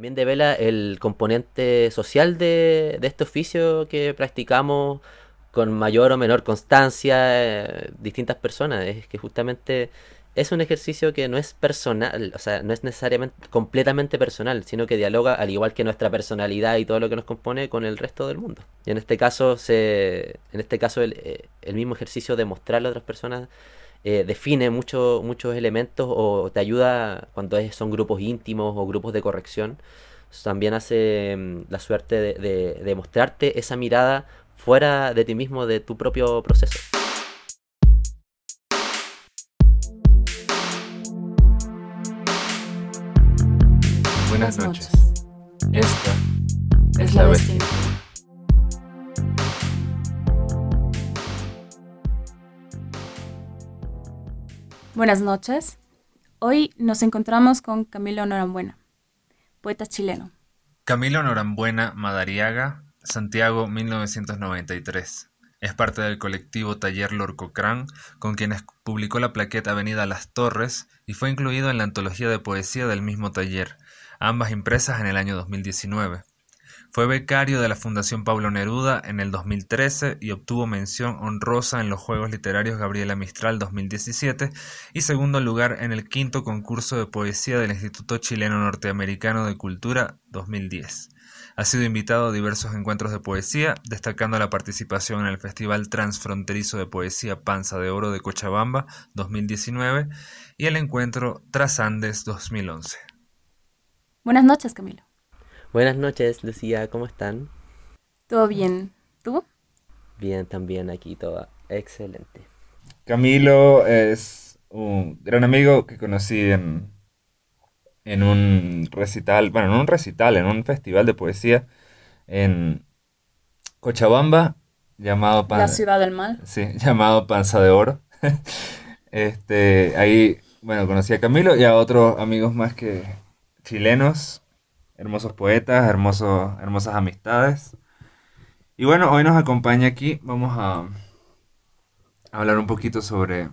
También devela el componente social de, de este oficio que practicamos con mayor o menor constancia eh, distintas personas. Es que justamente es un ejercicio que no es personal, o sea, no es necesariamente completamente personal, sino que dialoga al igual que nuestra personalidad y todo lo que nos compone con el resto del mundo. Y en este caso, se, en este caso el, eh, el mismo ejercicio de mostrarle a otras personas eh, define mucho, muchos elementos o te ayuda cuando es, son grupos íntimos o grupos de corrección. También hace mm, la suerte de, de, de mostrarte esa mirada fuera de ti mismo, de tu propio proceso. Buenas noches. Esta es la vestimenta. Buenas noches. Hoy nos encontramos con Camilo Norambuena, poeta chileno. Camilo Norambuena Madariaga, Santiago 1993. Es parte del colectivo Taller Lorcocrán, con quienes publicó la plaqueta Avenida Las Torres y fue incluido en la antología de poesía del mismo taller, ambas impresas en el año 2019. Fue becario de la Fundación Pablo Neruda en el 2013 y obtuvo mención honrosa en los Juegos Literarios Gabriela Mistral 2017 y segundo lugar en el quinto concurso de poesía del Instituto Chileno Norteamericano de Cultura 2010. Ha sido invitado a diversos encuentros de poesía, destacando la participación en el Festival Transfronterizo de Poesía Panza de Oro de Cochabamba 2019 y el encuentro Tras Andes 2011. Buenas noches, Camilo. Buenas noches, Lucía, ¿cómo están? ¿Todo bien? ¿Tú? Bien, también aquí todo excelente. Camilo es un gran amigo que conocí en, en un recital, bueno, en un recital, en un festival de poesía en Cochabamba, llamado La ciudad del mal. Sí, llamado Panza de Oro. este, ahí, bueno, conocí a Camilo y a otros amigos más que chilenos, hermosos poetas, hermosos, hermosas amistades. Y bueno, hoy nos acompaña aquí, vamos a, hablar un poquito sobre,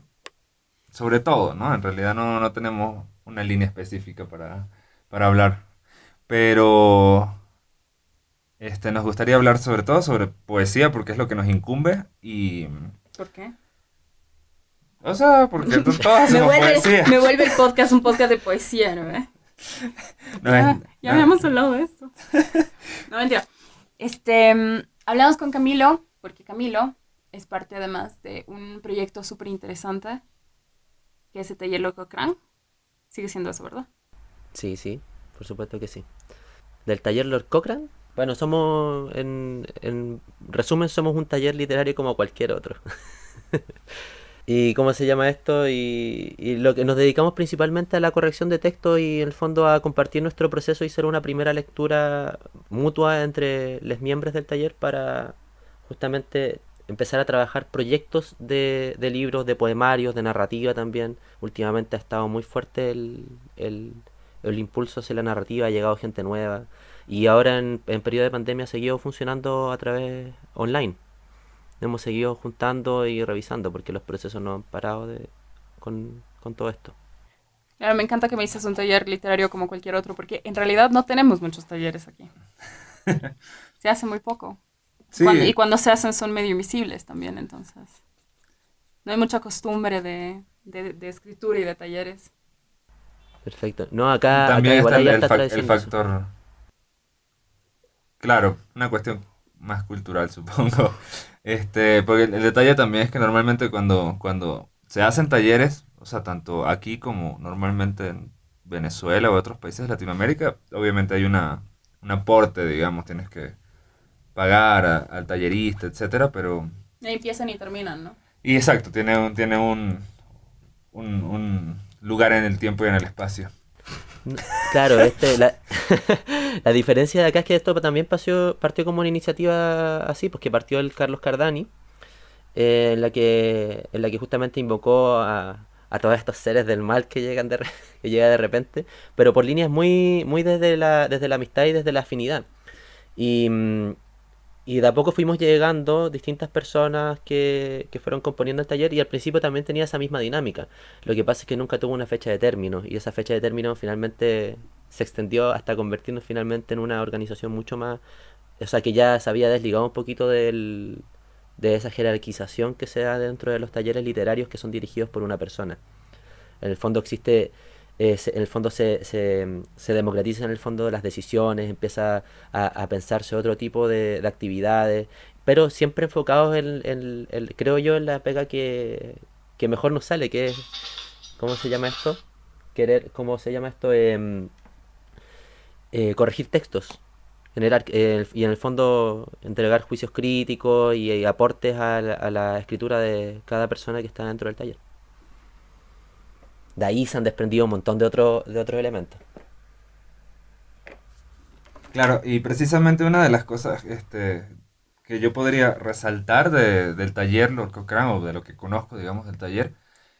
sobre todo, ¿no? En realidad no, no tenemos una línea específica para, para hablar, pero este, nos gustaría hablar sobre todo sobre poesía porque es lo que nos incumbe y... ¿Por qué? O sea, porque todos Me hacemos vuelve, poesía. me vuelve el podcast un podcast de poesía, ¿no? No, ya no. habíamos hablado de esto. No, mentira. Este, mm, hablamos con Camilo, porque Camilo es parte además de un proyecto súper interesante, que es el Taller Loco Cran. Sigue siendo eso, ¿verdad? Sí, sí, por supuesto que sí. Del taller Lord Cochrane, bueno, somos, en, en resumen, somos un taller literario como cualquier otro. ¿Y cómo se llama esto? Y, y lo que nos dedicamos principalmente a la corrección de texto y en el fondo a compartir nuestro proceso y ser una primera lectura mutua entre los miembros del taller para justamente empezar a trabajar proyectos de, de libros, de poemarios, de narrativa también. Últimamente ha estado muy fuerte el, el, el impulso hacia la narrativa, ha llegado gente nueva y ahora en, en periodo de pandemia ha seguido funcionando a través online. Hemos seguido juntando y revisando porque los procesos no han parado de, con, con todo esto. Claro, me encanta que me dices un taller literario como cualquier otro, porque en realidad no tenemos muchos talleres aquí. Se hace muy poco. Sí, Cuando- y cuando se hacen son medio invisibles también, entonces. No hay mucha costumbre de, de- de escritura y de talleres. Perfecto. No, acá, también acá igual está el, hay el fac- eso. factor... Claro, una cuestión más cultural, supongo. Este, porque el, el detalle también es que normalmente cuando, cuando se hacen talleres, o sea, tanto aquí como normalmente en Venezuela o otros países de Latinoamérica, obviamente hay una, un aporte, digamos, tienes que pagar a- al tallerista, etcétera, pero... Y empiezan y terminan, ¿no? Y exacto, tiene un, tiene un, un, un lugar en el tiempo y en el espacio. Claro, este, la, la diferencia de acá es que esto también partió, partió como una iniciativa así, pues que partió el Carlos Cardani, eh, en la que, en la que justamente invocó a, a todos estos seres del mal que llegan de, que llega de repente, pero por líneas muy, muy desde la, desde la amistad y desde la afinidad. Y, mm, y de a poco fuimos llegando distintas personas que, que fueron componiendo el taller y al principio también tenía esa misma dinámica. Lo que pasa es que nunca tuvo una fecha de término y esa fecha de término finalmente se extendió hasta convertirnos finalmente en una organización mucho más, o sea, que ya se había desligado un poquito del, de esa jerarquización que se da dentro de los talleres literarios que son dirigidos por una persona. En el fondo existe, eh, en el fondo se, se, se, democratiza en el fondo las decisiones, empieza a, pensarse otro tipo de, de, actividades, pero siempre enfocados en, en, creo yo, en la pega que, que mejor nos sale, que es, ¿cómo se llama esto? Querer, ¿cómo se llama esto? Eh, eh, corregir textos generar eh, y en el fondo entregar juicios críticos y, aportes a la, escritura de cada persona que está dentro del taller. De ahí se han desprendido un montón de, otro, de. Claro, y precisamente una de las cosas este, que yo podría resaltar de, del taller Lord Cochrane, o de lo que conozco, digamos, del taller,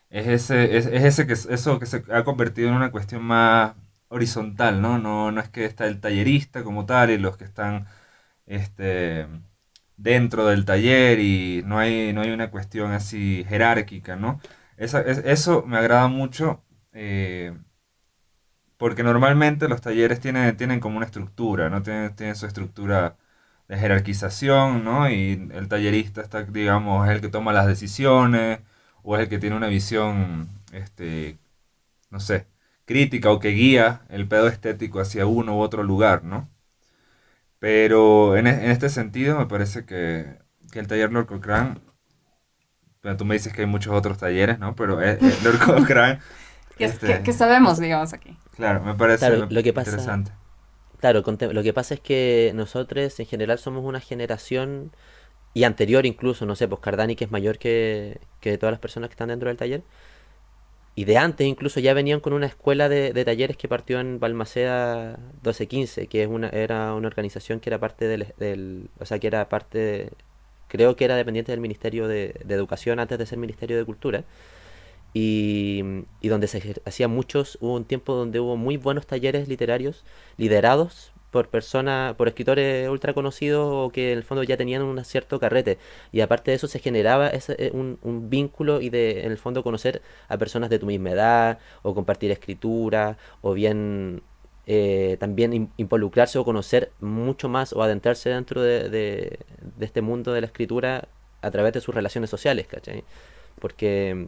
es ese, es, es ese que, eso que se ha convertido en una cuestión más horizontal, ¿no? ¿no? No es que está el tallerista como tal y los que están este, dentro del taller y no hay, no hay una cuestión así jerárquica, ¿no? Esa, es, eso me agrada mucho eh, porque normalmente los talleres tienen, tienen como una estructura, ¿no? Tienen, tienen su estructura de jerarquización, ¿no? Y el tallerista está, digamos, es el que toma las decisiones o es el que tiene una visión, este, no sé, crítica o que guía el pedo estético hacia uno u otro lugar, ¿no? Pero en, en este sentido me parece que, que, el taller Lord Cochrane, bueno, tú me dices que hay muchos otros talleres, ¿no? Pero el Lord Cochrane... que, este, que, que, sabemos, digamos, aquí. Claro, me parece claro, lo que pasa, interesante. Claro, lo que pasa es que nosotros en general somos una generación, y anterior incluso, no sé, pues Cardani que es mayor que, que todas las personas que están dentro del taller, y de antes incluso ya venían con una escuela de, de talleres que partió en Balmaceda 1215, que es una, era una organización que era parte del, del o sea, que era parte, de, creo que era dependiente del Ministerio de, Educación antes de ser Ministerio de Cultura, y, y donde se hacían muchos, hubo un tiempo donde hubo muy buenos talleres literarios liderados por personas, por escritores ultra conocidos o que en el fondo ya tenían un cierto carrete. Y aparte de eso se generaba ese, un, un, vínculo y de en el fondo conocer a personas de tu misma edad, o compartir escritura, o bien eh, también in, involucrarse o conocer mucho más o adentrarse dentro de, este mundo de la escritura a través de sus relaciones sociales, ¿cachai? Porque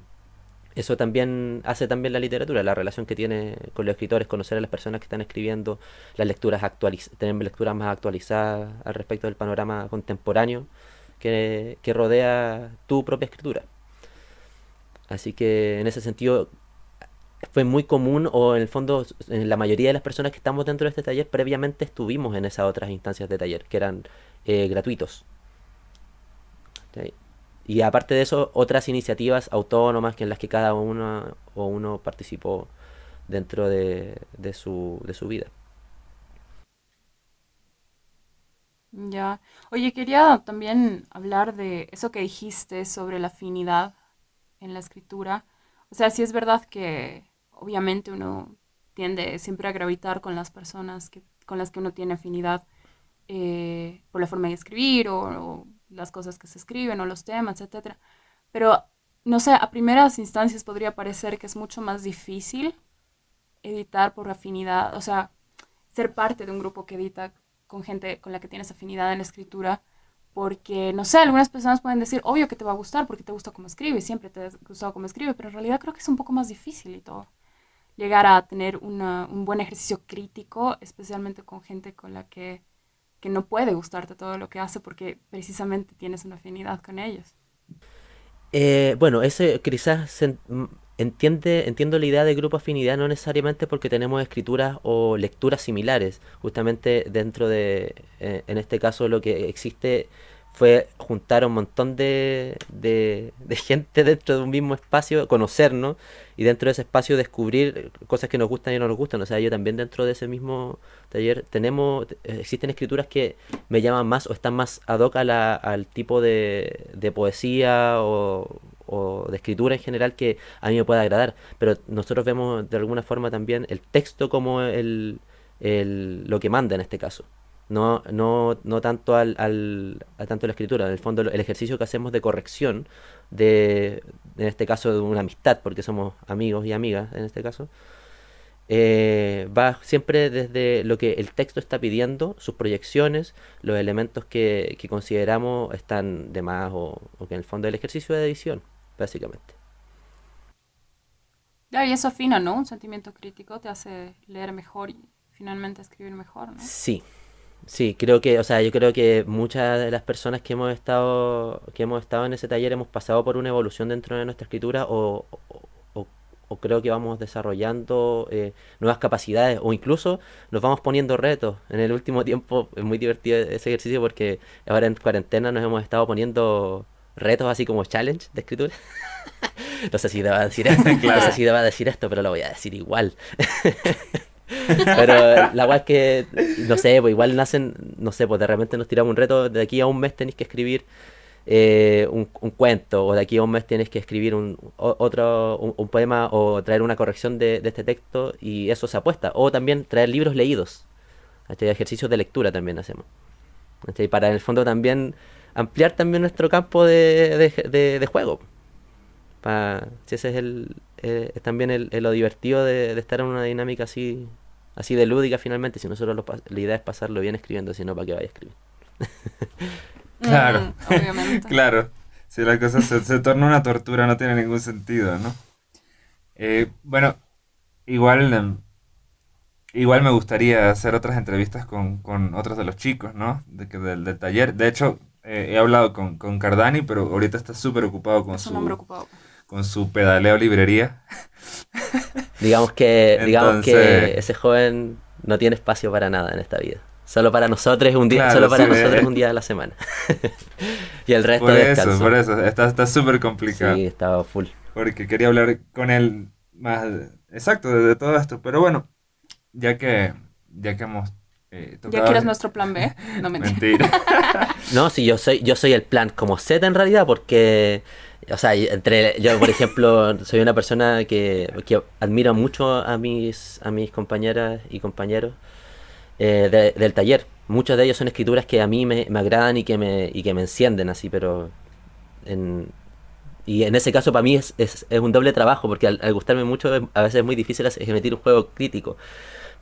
eso también hace también la literatura, la relación que tiene con los escritores, conocer a las personas que están escribiendo, las lecturas actualiz tener lecturas más actualizadas al respecto del panorama contemporáneo que rodea tu propia escritura. Así que en ese sentido fue muy común o en el fondo en la mayoría de las personas que estamos dentro de este taller previamente estuvimos en esas otras instancias de taller que eran eh, gratuitos. Y aparte de eso, otras iniciativas autónomas que en las que cada uno o uno participó dentro de, de, su, de su vida. Ya. Oye, quería también hablar de eso que dijiste sobre la afinidad en la escritura. O sea, sí es verdad que obviamente uno tiende siempre a gravitar con las personas que, con las que uno tiene afinidad eh, por la forma de escribir o, las cosas que se escriben o los temas, etc. Pero, no sé, a primeras instancias podría parecer que es mucho más difícil editar por afinidad, o sea, ser parte de un grupo que edita con gente con la que tienes afinidad en la escritura, porque, no sé, algunas personas pueden decir, obvio que te va a gustar porque te gusta cómo escribe, siempre te ha gustado cómo escribe, pero en realidad creo que es un poco más difícil y todo. Llegar a tener una, un buen ejercicio crítico, especialmente con gente con la que que no puede gustarte todo lo que hace porque precisamente tienes una afinidad con ellos. Eh, bueno, ese quizás se entiende, entiendo la idea de grupo afinidad no necesariamente porque tenemos escrituras o lecturas similares. Justamente dentro de, eh, en este caso, lo que existe fue juntar un montón de, de, gente dentro de un mismo espacio, conocernos y dentro de ese espacio descubrir cosas que nos gustan y no nos gustan. O sea, yo también dentro de ese mismo taller tenemos, existen escrituras que me llaman más o están más ad hoc a la, al tipo de, poesía o, de escritura en general que a mí me puede agradar. Pero nosotros vemos de alguna forma también el texto como el, lo que manda en este caso no, no, no tanto al, al, a tanto la escritura, en el fondo el ejercicio que hacemos de corrección de, en este caso de una amistad, porque somos amigos y amigas en este caso, eh, va siempre desde lo que el texto está pidiendo, sus proyecciones, los elementos que, que consideramos están de más o, o que en el fondo el ejercicio de edición, básicamente. Claro, y eso afina, ¿no? Un sentimiento crítico te hace leer mejor y finalmente escribir mejor, ¿no? Sí, sí, creo que, o sea, yo creo que muchas de las personas que hemos estado, que hemos estado en ese taller hemos pasado por una evolución dentro de nuestra escritura o, o- o- creo que vamos desarrollando eh, nuevas capacidades o incluso nos vamos poniendo retos. En el último tiempo es muy divertido ese ejercicio porque ahora en cuarentena nos hemos estado poniendo retos así como challenge de escritura. No sé si deba decir esto, no sé si deba decir esto, pero lo voy a decir igual. Pero la weá es que, no sé, pues igual nacen, no sé, pues de repente nos tiramos un reto, de aquí a un mes tenéis que escribir eh, un, cuento, o de aquí a un mes tienes que escribir un, otro, un, poema o traer una corrección de, este texto y eso se apuesta. O también traer libros leídos, ¿cachai? ejercicios de lectura también hacemos. ¿cachai? Para en el fondo también ampliar también nuestro campo de, de- juego. Pa- si ese es el, eh, también el, lo divertido de estar en una dinámica así así de lúdica finalmente si nosotros lo la idea es pasarlo bien escribiendo sino para que vaya a escribir Claro. Mm, obviamente. Claro, si la cosa se, se torna una tortura no tiene ningún sentido, ¿no? Eh, bueno, igual, em, igual me gustaría hacer otras entrevistas con, con otros de los chicos, ¿no? De, que- del, del taller. De hecho, eh, he hablado con, con Cardani, pero ahorita está súper ocupado con Es un hombre su, ocupado. Con su pedaleo librería. digamos que digamos que ese joven no tiene espacio para nada en esta vida solo para nosotros un día Claro, solo para sí, nosotros eh. un día a la semana y el resto Por eso, por eso, está está súper complicado. sí estaba full porque quería hablar con él más de- exacto de, de todo esto. Pero bueno, ya que, ya que hemos eh, ¿Ya quieres nuestro plan B? No mentira. Mentira. No, sí, yo soy, yo soy el plan como Z en realidad, porque, o sea, entre, yo por ejemplo, soy una persona que, que admiro mucho a mis, a mis compañeras y compañeros eh, de- del taller. Muchos de ellos son escrituras que a mí me, me agradan y que me, y que me encienden así, pero en, y en ese caso para mí es, es, es un doble trabajo, porque al, gustarme mucho a veces es muy difícil emitir un juego crítico,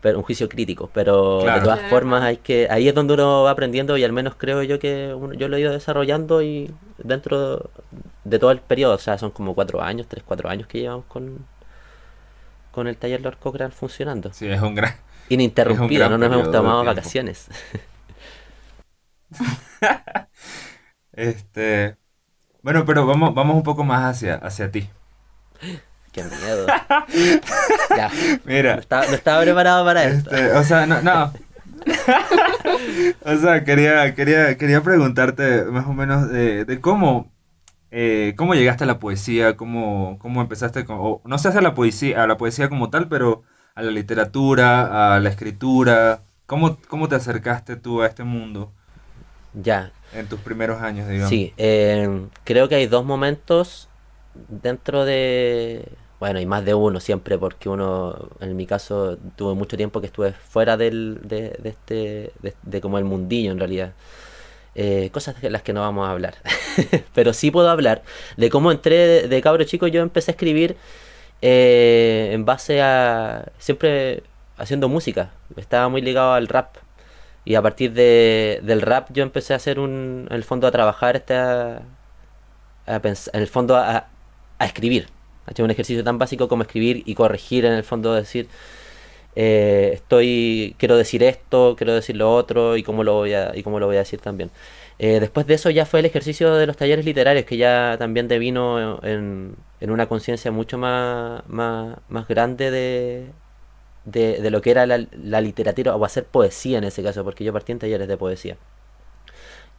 pero un juicio crítico, pero Claro. de todas formas hay que, ahí es donde uno va aprendiendo y al menos creo yo que uno- yo lo he ido desarrollando y dentro de todo el periodo, o sea, son como cuatro años, tres, cuatro años que llevamos con, con el taller Lord Cochrane funcionando. Sí, es un gran... Ininterrumpido, gran no nos hemos tomado vacaciones. Este... Bueno, pero vamos, vamos un poco más hacia, hacia ti. Qué miedo. ya, no Mira, estaba, no estaba preparado para esto. este, o sea, no, no. O sea, quería, quería, quería preguntarte más o menos de, de cómo, eh, cómo llegaste a la poesía, cómo, cómo empezaste con, o no sé a la poesía, a la poesía como tal, pero a la literatura, a la escritura. ¿Cómo, cómo te acercaste tú a este mundo Ya, en tus primeros años, digamos? Sí, eh, creo que hay dos momentos dentro de... Bueno, y más de uno siempre, porque uno, en mi caso, tuve mucho tiempo que estuve fuera del, de, este, de, de como el mundillo en realidad. Eh, cosas de las que no vamos a hablar. Pero sí puedo hablar de cómo entré de, cabro chico, yo empecé a escribir eh, en base a... siempre haciendo música. Estaba muy ligado al rap. Y a partir de, del rap yo empecé a hacer un, en el fondo a trabajar, este, a, a pens- en el fondo a, a escribir. ¿Cachai? Un ejercicio tan básico como escribir y corregir, en el fondo decir, eh, estoy, quiero decir esto, quiero decir lo otro y cómo lo voy a, y cómo lo voy a decir también. Eh, después de eso ya fue el ejercicio de los talleres literarios, que ya también devino en, en una conciencia mucho más, más, más grande de, de, lo que era la, la literatura o hacer poesía en ese caso, porque yo partí en talleres de poesía.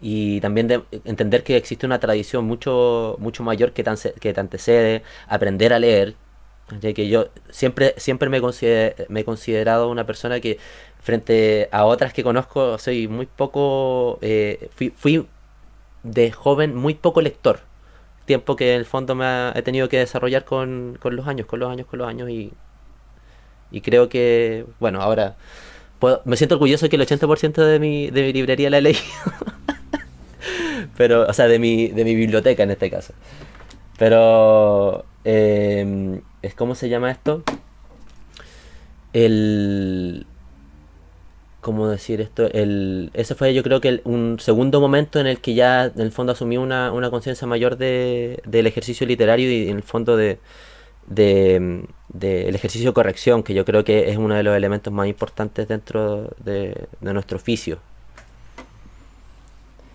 Y también de entender que existe una tradición mucho, mucho mayor que, tan, que te antecede, aprender a leer. Que yo siempre, siempre me, he considerado una persona que frente a otras que conozco soy muy poco, eh, fui, de joven muy poco lector. Tiempo que en el fondo me ha- he tenido que desarrollar con, con los años, con los años, con los años y, y creo que, bueno, ahora puedo- me siento orgulloso que el 80% de mi, de mi librería la he leído. Pero, o sea, de mi, de mi biblioteca en este caso. Pero, eh, ¿cómo se llama esto? el ¿cómo decir esto? El, ese fue yo creo que un segundo momento en el que ya en el fondo asumí una, una conciencia mayor de, del ejercicio literario y en el fondo de, de, el ejercicio de corrección, que yo creo que es uno de los elementos más importantes dentro de, nuestro oficio.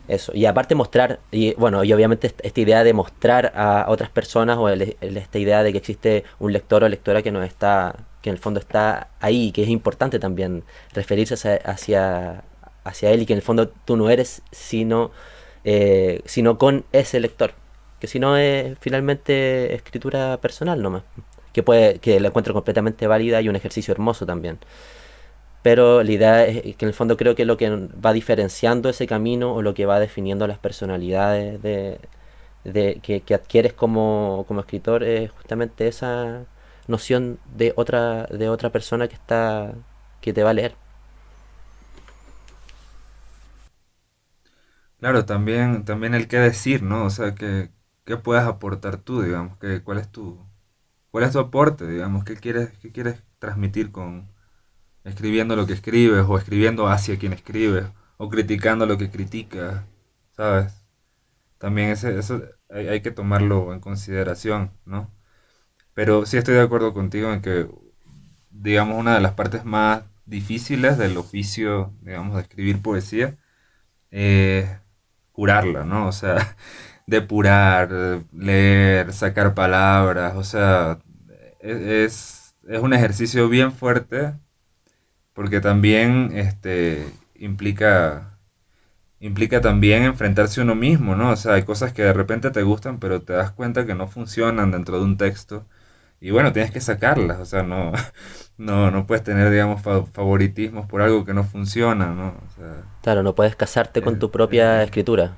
Eso, y aparte mostrar, y bueno, y obviamente esta idea de mostrar a otras personas o esta idea de que existe un lector o lectora que nos está que en el fondo está ahí, que es importante también referirse hacia, hacia, él y que en el fondo tú no eres sino, eh, sino con ese lector, que si no es finalmente escritura personal nomás, que, puede, que la encuentro completamente válida y un ejercicio hermoso también. Pero la idea es que en el fondo creo que lo que va diferenciando ese camino o lo que va definiendo las personalidades de, que, adquieres como, como escritor es justamente esa, noción de otra, de otra persona que está que te va a leer. Claro, también, también el qué decir, ¿no? O sea, que, qué puedes aportar tú, digamos, que, cuál es tu, cuál es tu aporte, digamos, qué quieres, qué quieres transmitir con escribiendo lo que escribes, o escribiendo hacia quien escribes, o criticando lo que criticas, ¿sabes? También ese, eso hay, hay que tomarlo en consideración, ¿no? Pero sí estoy de acuerdo contigo en que, digamos, una de las partes más difíciles del oficio, digamos, de escribir poesía, es curarla, ¿no? O sea, depurar, leer, sacar palabras, o sea, e-, es, es un ejercicio bien fuerte porque también este, implica implica también enfrentarse a uno mismo, ¿no? O sea, hay cosas que de repente te gustan, pero te das cuenta que no funcionan dentro de un texto y bueno, tienes que sacarlas, o sea, no, no, no puedes tener, digamos, favoritismos por algo que no funciona, ¿no? claro, no puedes casarte con tu propia escritura.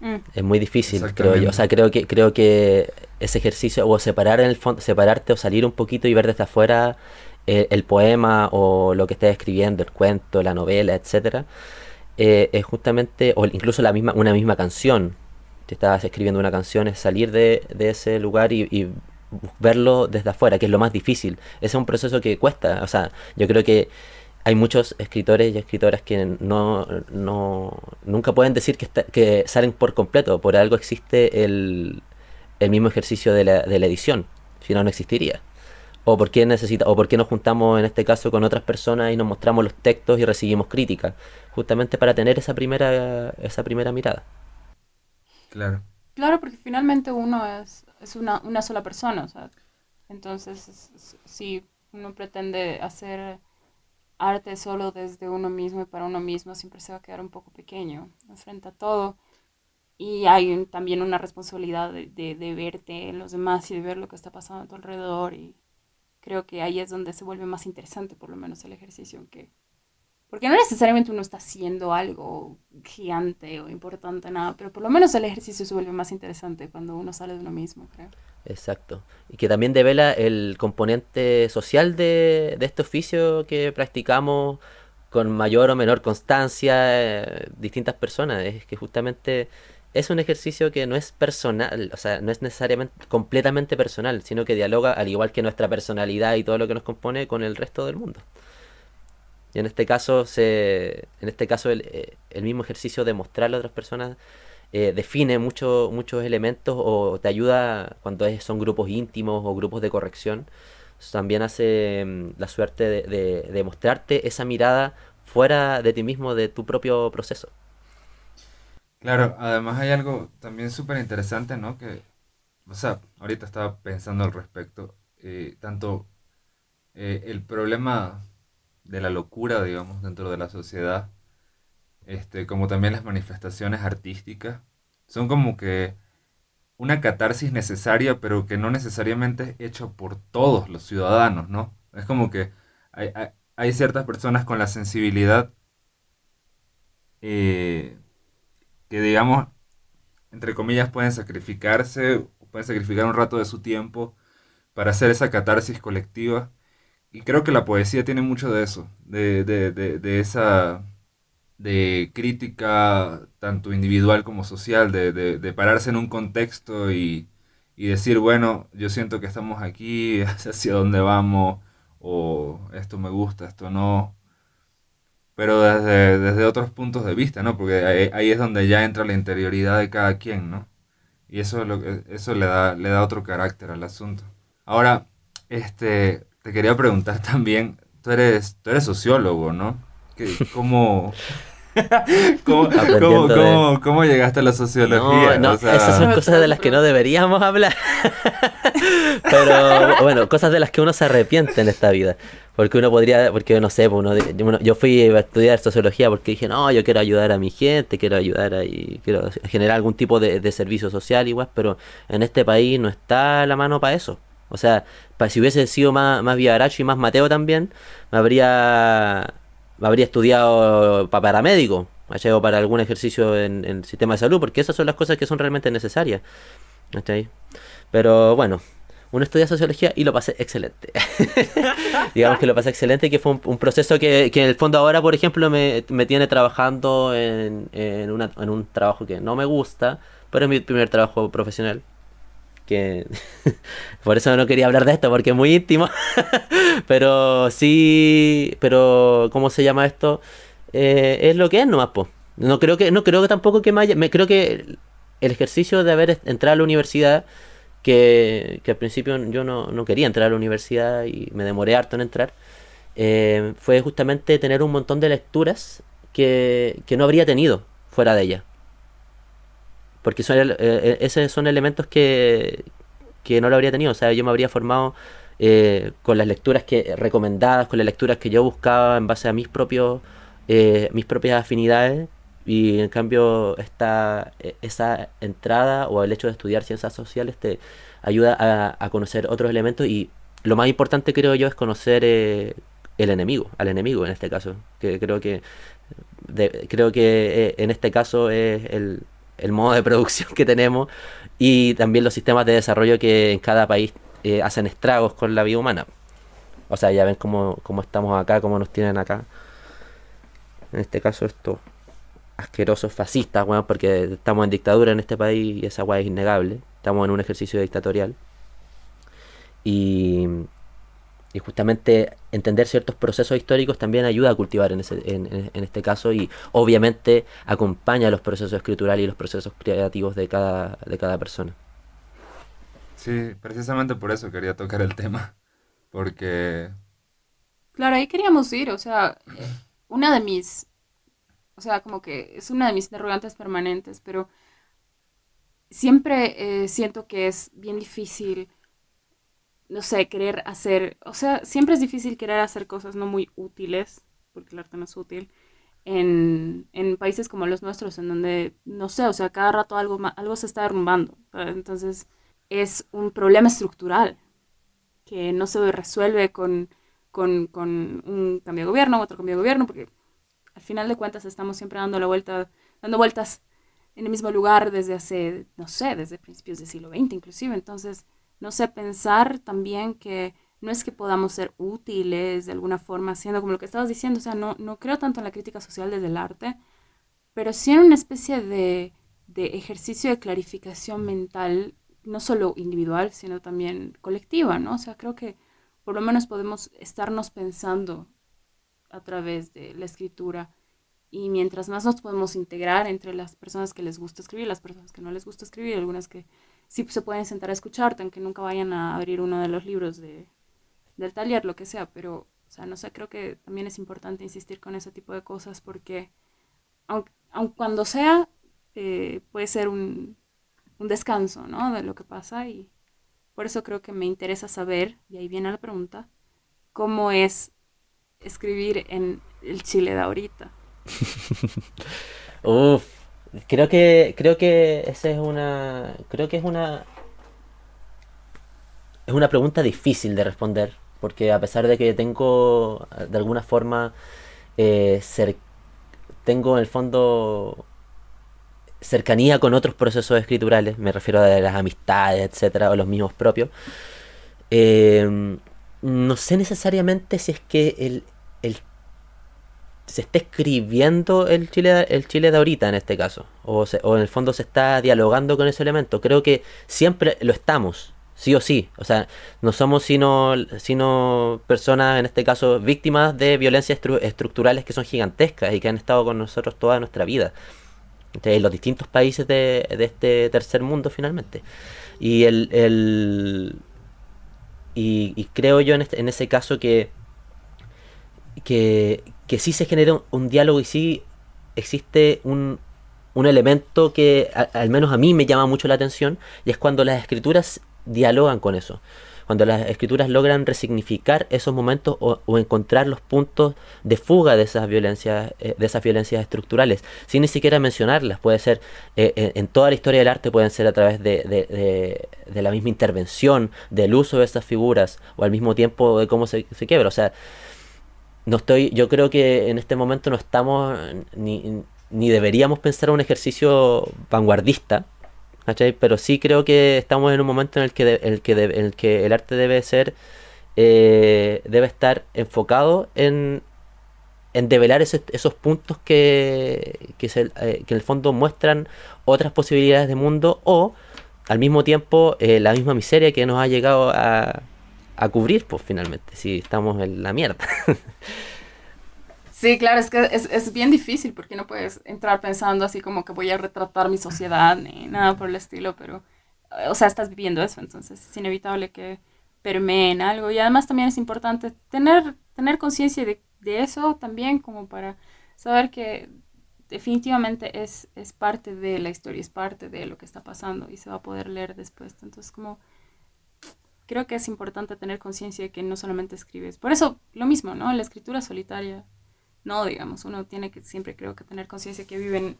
Mm. Es muy difícil, creo yo. O sea, creo que, creo que ese ejercicio, o separar en el fondo, separarte o salir un poquito y ver desde afuera eh, el, poema o lo que estés escribiendo, el cuento, la novela, etcétera, eh, es justamente, o incluso la misma, una misma canción, te estás escribiendo una canción, es salir de, ese lugar y, verlo desde afuera, que es lo más difícil. Ese es un proceso que cuesta. O sea, yo creo que hay muchos escritores y escritoras que no, nunca pueden decir que, que salen por completo. Por algo existe el, mismo ejercicio de la, de la edición. Si no, no existiría. O por, qué necesita, o por qué nos juntamos en este caso con otras personas y nos mostramos los textos y recibimos críticas. Justamente para tener esa primera, esa primera mirada. Claro. Claro, porque finalmente uno es, es una, una sola persona, o sea, entonces si uno pretende hacer arte solo desde uno mismo y para uno mismo, siempre se va a quedar un poco pequeño, enfrenta a todo. Y hay también una responsabilidad de, de, de, verte en los demás y de ver lo que está pasando a tu alrededor. Y creo que ahí es donde se vuelve más interesante, por lo menos, el ejercicio, que porque no necesariamente uno está haciendo algo gigante o importante, nada, pero por lo menos el ejercicio se vuelve más interesante cuando uno sale de uno mismo, creo. Exacto. Y que también devela el componente social de, de este oficio que practicamos con mayor o menor constancia eh, distintas personas. Es que justamente es un ejercicio que no es personal, o sea, no es necesariamente completamente personal, sino que dialoga, al igual que nuestra personalidad y todo lo que nos compone, con el resto del mundo. Y en este caso, se, en este caso el, eh, mismo ejercicio de mostrarle a otras personas eh, define mucho, muchos elementos o te ayuda cuando son grupos íntimos o grupos de corrección. También hace mm, la suerte de, de, mostrarte esa mirada fuera de ti mismo, de tu propio proceso. Claro, además hay algo también súper interesante, ¿no? Que, o sea, ahorita estaba pensando al respecto, eh, tanto el problema de la locura, digamos, dentro de la sociedad, este, como también las manifestaciones artísticas, son como que una catarsis necesaria, pero que no necesariamente es hecha por todos los ciudadanos, ¿no? Es como que hay, ciertas personas con la sensibilidad eh, que, digamos, entre comillas, pueden sacrificarse, pueden sacrificar un rato de su tiempo para hacer esa catarsis colectiva. Y creo que la poesía tiene mucho de eso, de, de, de, de esa de crítica tanto individual como social, de, pararse en un contexto y, y, decir, bueno, yo siento que estamos aquí, hacia dónde vamos, o esto me gusta, esto no, pero desde, desde otros puntos de vista, ¿no? Porque ahí, es donde ya entra la interioridad de cada quien, ¿no? Y eso, lo, eso le, da, le da otro carácter al asunto. Ahora, este, te quería preguntar también, tú eres, tú eres sociólogo, ¿no? ¿Cómo, ¿Cómo, cómo, llegaste a la sociología? No, esas son cosas de las que no deberíamos hablar. Pero bueno, cosas de las que uno se arrepiente en esta vida. Porque uno podría, porque no sé, pues uno, yo fui a estudiar sociología porque dije, no, yo quiero ayudar a mi gente, quiero ayudar a, y quiero generar algún tipo de, servicio social igual, pero en este país no está la mano para eso. O sea, si hubiese sido más, más y más Mateo también, me habría habría estudiado para paramédico, o para algún ejercicio en, el sistema de salud, porque esas son las cosas que son realmente necesarias. Pero bueno, uno estudia sociología y lo pasé excelente. Digamos que lo pasé excelente, que fue un, proceso que, en el fondo ahora, por ejemplo, me, tiene trabajando en, en, en un trabajo que no me gusta, pero es mi primer trabajo profesional que por eso no quería hablar de esto porque es muy íntimo pero sí pero cómo se llama esto eh, es lo que es nomás po. no creo que no creo que tampoco que me me creo que el ejercicio de haber entrado a la universidad que, al principio yo no, quería entrar a la universidad y me demoré harto en entrar eh, fue justamente tener un montón de lecturas que, que no habría tenido fuera de ella porque eh, eh, esos son elementos que, no lo habría tenido. O sea, yo me habría formado con las lecturas que recomendadas, con las lecturas que yo buscaba en base a mis propios mis propias afinidades. Y en cambio, esta, e, esa entrada o el hecho de estudiar ciencias sociales te ayuda a, conocer otros elementos. Y lo más importante, creo yo, es conocer el enemigo, al enemigo en este caso. Que creo que, creo que en este caso es el el modo de producción que tenemos y también los sistemas de desarrollo que en cada país eh, hacen estragos con la vida humana. O sea, ya ven cómo, estamos acá, cómo nos tienen acá. En este caso, estos asquerosos fascistas, bueno, porque estamos en dictadura en este país y esa weá es innegable. Estamos en un ejercicio dictatorial. Y y justamente entender ciertos procesos históricos también ayuda a cultivar en, ese, en, este caso y obviamente acompaña los procesos escriturales y los procesos creativos de cada, de cada persona. Sí, precisamente por eso quería tocar el tema, porque... Claro, ahí queríamos ir, o sea, una de mis, o sea, como que es una de mis interrogantes permanentes, pero siempre eh, siento que es bien difícil no sé, querer hacer, o sea, siempre es difícil querer hacer cosas no muy útiles, porque el arte no es útil, en, en países como los nuestros, en donde, no sé, o sea, cada rato algo, algo se está derrumbando. Entonces, es un problema estructural que no se resuelve con, con, con un cambio de gobierno, otro cambio de gobierno, porque final de cuentas estamos siempre dando la vuelta, dando vueltas en el mismo lugar desde hace, no sé, desde principios del siglo XX inclusive. Entonces, no sé, pensar también que no es que podamos ser útiles de alguna forma, siendo como lo que estabas diciendo, o sea, no, no creo tanto en la crítica social desde el arte, pero sí en una especie de, de ejercicio de clarificación mental, no solo individual, sino también colectiva, ¿no? O sea, creo que por lo menos podemos estarnos pensando a través de la escritura y mientras más nos podemos integrar entre las personas que les gusta escribir, las personas que no les gusta escribir, algunas que sí se pueden sentar a escucharte, aunque nunca vayan a abrir uno de los libros de, del taller, lo que sea, pero, o sea, no sé, creo que también es importante insistir con ese tipo de cosas porque, aunque, cuando sea, eh, puede ser un, un descanso, ¿no? De lo que pasa y por eso creo que me interesa saber, y ahí viene la pregunta, cómo es escribir en el Chile de ahorita. Uf, Creo que, creo que esa es una, creo que es una, es una pregunta difícil de responder, porque a pesar de que tengo, de alguna forma, eh, tengo en el fondo cercanía con otros procesos escriturales, me refiero a las amistades, etcétera, o los mismos propios. Eh, no sé necesariamente si es que el, el se está escribiendo el Chile, el Chile de ahorita en este caso, o, en el fondo se está dialogando con ese elemento. Creo que siempre lo estamos, sí o sí. O sea, no somos sino, sino personas, en este caso, víctimas de violencias estructurales que son gigantescas y que han estado con nosotros toda nuestra vida. En los distintos países de, este tercer mundo, finalmente. Y el, y, creo yo en, este, en ese caso que, que, que sí se genera un, diálogo y sí existe un, un elemento que al menos a mí me llama mucho la atención y es cuando las escrituras dialogan con eso. Cuando las escrituras logran resignificar esos momentos o, encontrar los puntos de fuga de esas violencias, eh, de esas violencias estructurales, sin ni siquiera mencionarlas. Puede ser eh, en, toda la historia del arte, pueden ser a través de, la misma intervención, del uso de esas figuras, o al mismo tiempo de cómo se, se quiebra. O sea, no estoy, yo creo que en este momento no estamos ni, ni deberíamos pensar un ejercicio vanguardista, pero sí creo que estamos en un momento en el que, el, que el, que el arte debe ser, eh, debe estar enfocado en, en develar esos puntos que, que, eh, que, en el fondo muestran otras posibilidades de mundo o al mismo tiempo eh, la misma miseria que nos ha llegado a, a cubrir, pues finalmente, si estamos en la mierda. Sí, claro, es que es, es, bien difícil porque no puedes entrar pensando así como que voy a retratar mi sociedad ni nada por el estilo, pero, o sea, estás viviendo eso, entonces es inevitable que permeen algo y además también es importante tener, tener conciencia de, de, eso también como para saber que definitivamente es, es parte de la historia, es parte de lo que está pasando y se va a poder leer después. Entonces, como creo que es importante tener conciencia de que no solamente escribes. Por eso, lo mismo, ¿no? La escritura solitaria no, digamos, uno tiene que siempre creo que tener conciencia que viven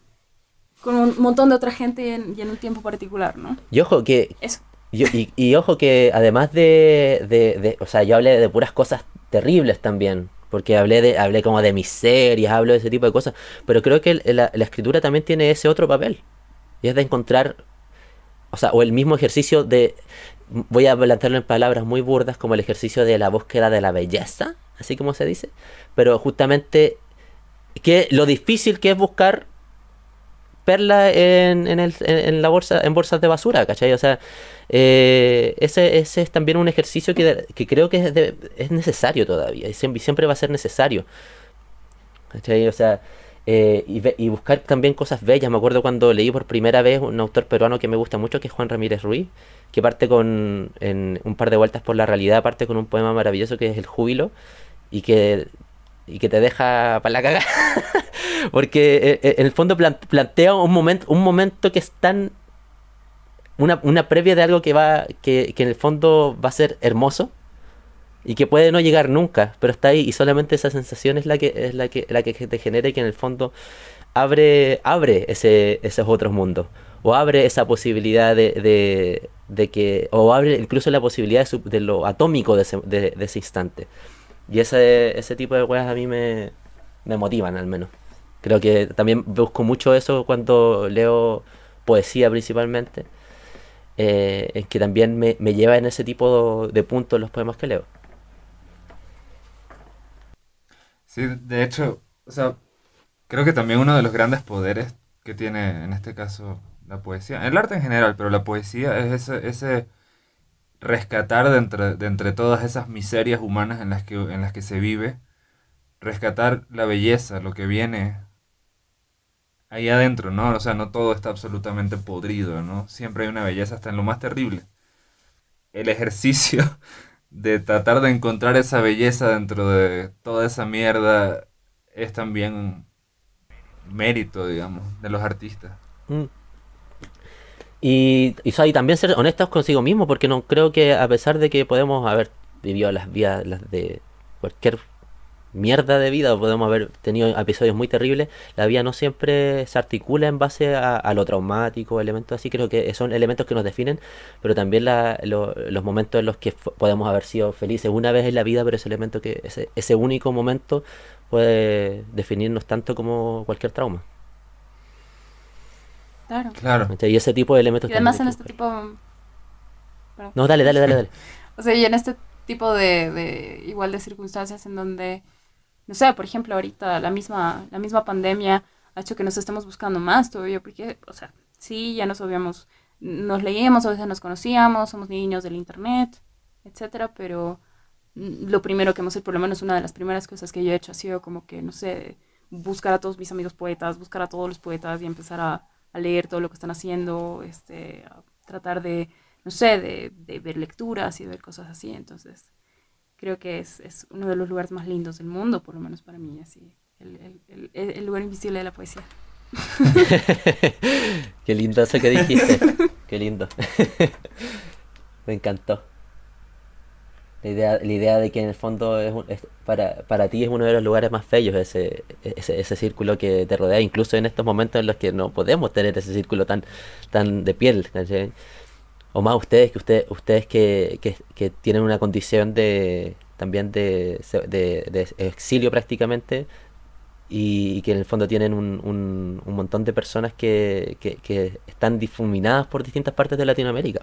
con un montón de otra gente y en, un tiempo particular, ¿no? Y ojo que... Eso. y, ojo que además de, de, O sea, yo hablé de puras cosas terribles también. Porque hablé, de, hablé como de miserias, hablo de ese tipo de cosas. Pero creo que la, la escritura también tiene ese otro papel. Y es de encontrar... O sea, o el mismo ejercicio de... Voy a plantearlo en palabras muy burdas como el ejercicio de la búsqueda de la belleza así como se dice, pero justamente que lo difícil que es buscar perla en, en, el, en, la bolsa, en bolsas de basura, ¿cachai? O sea, eh, ese, ese, es también un ejercicio que, que creo que es, es, necesario todavía, y siempre, va a ser necesario. ¿cachai? O sea, eh, y, buscar también cosas bellas. Me acuerdo cuando leí por primera vez un autor peruano que me gusta mucho, que es Juan Ramírez Ruiz, que parte con en un par de vueltas por la realidad, parte con un poema maravilloso que es El Júbilo, y que, y que te deja para la cagada. Porque eh, eh, en el fondo plantea un momento, un momento que es tan. Una, una previa de algo que va. Que, que en el fondo va a ser hermoso. Y que puede no llegar nunca. Pero está ahí. Y solamente esa sensación es la que, es la que, la que te genera y que en el fondo abre, abre ese, esos otros mundos. O abre esa posibilidad de, de, de que. O abre incluso la posibilidad de, lo atómico de ese, de, de ese instante. Y ese, ese tipo de weas a mí me, motivan al menos. Creo que también busco mucho eso cuando leo poesía principalmente. Eh, es que también me, lleva en ese tipo de puntos los poemas que leo. Sí, de hecho, o sea, creo que también uno de los grandes poderes que tiene en este caso la poesía, el arte en general, pero la poesía es ese, ese rescatar de entre, de entre todas esas miserias humanas en las, que, en las que se vive, rescatar la belleza, lo que viene ahí adentro, ¿no? O sea, no todo está absolutamente podrido, ¿no? Siempre hay una belleza hasta en lo más terrible. El ejercicio de tratar de encontrar esa belleza dentro de toda esa mierda es también mérito, digamos, de los artistas. Mm. Y, y, también ser honestos consigo mismo, porque no creo que a pesar de que podemos haber vivido las vidas las de cualquier mierda de vida, o podemos haber tenido episodios muy terribles, la vida no siempre se articula en base a, lo traumático, elementos así, creo que son elementos que nos definen, pero también los momentos en los que podemos haber sido felices una vez en la vida, pero ese elemento que, ese, ese único momento puede definirnos tanto como cualquier trauma. Claro. claro. Y ese tipo de elementos. Y además en este tipo... No, dale, dale, dale, dale. o sea, y en este tipo de, de, igual de circunstancias en donde, no sé, por ejemplo, ahorita la misma, la misma pandemia ha hecho que nos estemos buscando más todavía, porque, o sea, sí, ya nos habíamos nos leíamos, a veces nos conocíamos, somos niños del internet, etcétera, pero mm, lo primero que hemos hecho, por lo menos una de las primeras cosas que yo he hecho ha sido como que, no sé, buscar a todos mis amigos poetas, buscar a todos los poetas y empezar a, a leer todo lo que están haciendo, este, a tratar de, no sé, de, de, ver lecturas y ver cosas así. Entonces, creo que es, es, uno de los lugares más lindos del mundo, por lo menos para mí, así, el, el, el, el lugar invisible de la poesía. Qué lindo eso que dijiste. Qué lindo. Me encantó. La idea, la idea de que en el fondo es, es para, para, ti es uno de los lugares más bellos, ese, ese, círculo que te rodea, incluso en estos momentos en los que no podemos tener ese círculo tan, tan de piel. ¿sí? O más ustedes, que ustedes, ustedes que, que, tienen una condición de también de exilio prácticamente, y, que en el fondo tienen un, un, un montón de personas que, que, que, están difuminadas por distintas partes de Latinoamérica.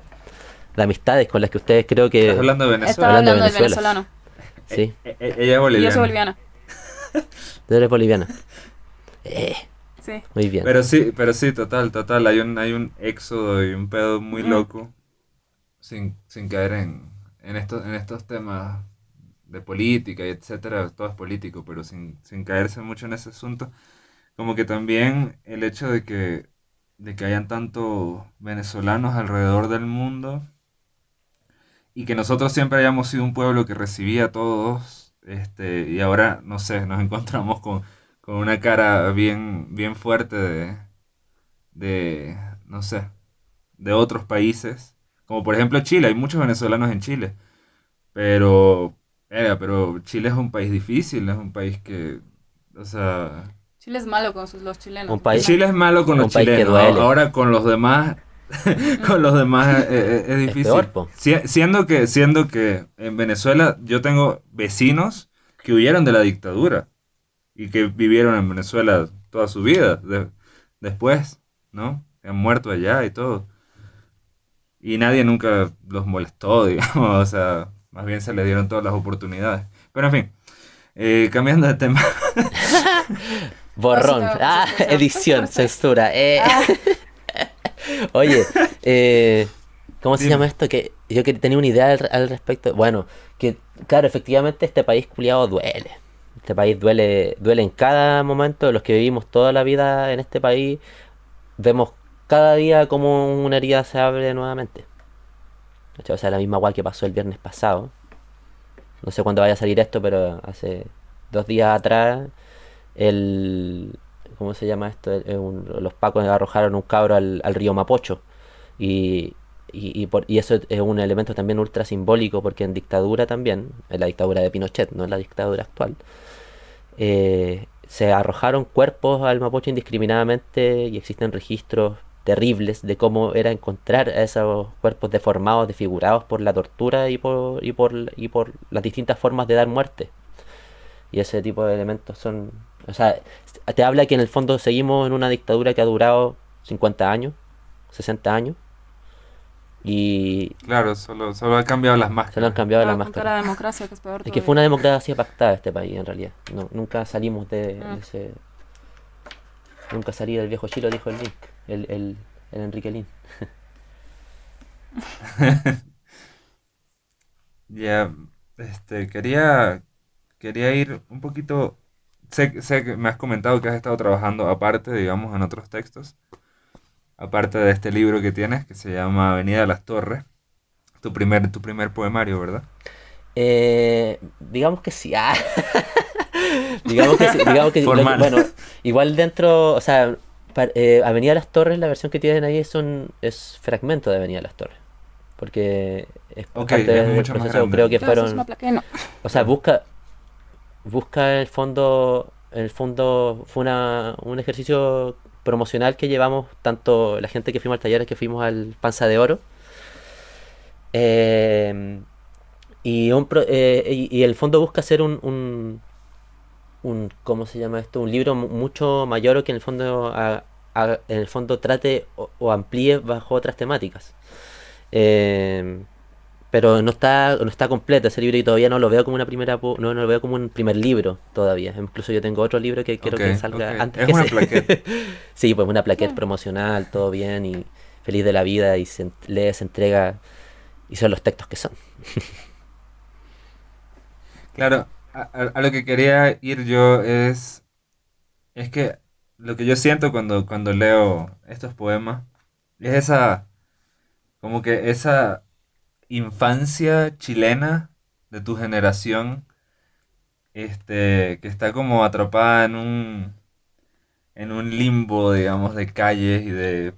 De amistades con las que ustedes creo que... ¿Estás hablando de Venezuela? Estaba hablando, hablando del venezolano. Sí. Eh, eh, ella es boliviana. Y yo soy boliviana. Tú eres boliviana. Eh. Sí. Muy bien. Pero sí, pero sí, total, total. Hay un, hay un éxodo y un pedo muy mm. loco sin, sin caer en, en, estos, en estos temas de política y etcétera, todo es político, pero sin, sin caerse mucho en ese asunto. Como que también el hecho de que, de que hayan tantos venezolanos alrededor del mundo y que nosotros siempre hayamos sido un pueblo que recibía a todos, este, y ahora, no sé, nos encontramos con, con una cara bien, bien fuerte de, de, no sé, de otros países, como por ejemplo Chile, hay muchos venezolanos en Chile, pero eh, pero Chile es un país difícil, es un país que, o sea... Chile es malo con sus, los chilenos. Un país, Chile es malo con los chilenos. Ahora con los demás, con los demás eh, eh, es difícil. Es peor, si, siendo que, siendo que en Venezuela yo tengo vecinos que huyeron de la dictadura y que vivieron en Venezuela toda su vida de, después, ¿no? Han muerto allá y todo. Y nadie nunca los molestó, digamos, o sea, más bien se le dieron todas las oportunidades. Pero en fin, eh, cambiando de tema. Borrón. Ah, edición, censura. Eh. Ah. Oye, eh, ¿cómo se llama esto? Que yo que tenía una idea al, al, respecto. Bueno, que claro, efectivamente este país culiado duele. Este país duele, duele en cada momento. Los que vivimos toda la vida en este país, vemos cada día como una herida se abre nuevamente. O sea, la misma guay que pasó el viernes pasado. No sé cuándo vaya a salir esto, pero hace dos días atrás, el. ¿Cómo se llama esto? Los pacos arrojaron un cabro al, río Mapocho. Y, y, y, por, y, eso es un elemento también ultra simbólico, porque en dictadura también, en la dictadura de Pinochet, no en la dictadura actual, eh, se arrojaron cuerpos al Mapocho indiscriminadamente y existen registros terribles de cómo era encontrar a esos cuerpos deformados, desfigurados por la tortura y por, y por, y por las distintas formas de dar muerte. Y ese tipo de elementos son... O sea, te habla que en el fondo seguimos en una dictadura que ha durado 50 años, 60 años. Y... Claro, solo, solo han cambiado las máscaras. Solo han cambiado las máscaras. La democracia, que es peor Es que fue una democracia pactada este país, en realidad. No, nunca salimos de, mm. de ese... Nunca salí del viejo Chilo, dijo el Link el, el, el Enrique Lin. ya, este, quería, quería ir un poquito, sé, sé que me has comentado que has estado trabajando aparte, digamos, en otros textos, aparte de este libro que tienes, que se llama Avenida de las Torres, tu primer, tu primer poemario, ¿verdad? Eh, digamos que sí. Ah. digamos que sí. Digamos que, Formal. bueno, igual dentro, o sea, eh, Avenida Las Torres, la versión que tienen ahí es un es fragmento de Avenida Las Torres. Porque es okay, parte del proceso, creo que fueron. No. O sea, busca. Busca el fondo. El fondo fue una, un ejercicio promocional que llevamos tanto la gente que fuimos al taller que fuimos al Panza de Oro. Eh, y, un, eh, y, el fondo busca hacer un, un ¿cómo se llama esto? un libro mucho mayor que en el fondo a, a, en el fondo trate o, o, amplíe bajo otras temáticas eh, pero no está no está completo ese libro y todavía no lo veo como una primera no, no lo veo como un primer libro todavía incluso yo tengo otro libro que quiero okay, que salga okay. antes es que una sí pues una plaqueta promocional todo bien y feliz de la vida y se lee, se entrega y son los textos que son. claro, a, lo que quería ir yo es, es que lo que yo siento cuando, cuando leo estos poemas es esa, como que esa infancia chilena de tu generación, este, que está como atrapada en un, en un limbo, digamos, de calles y de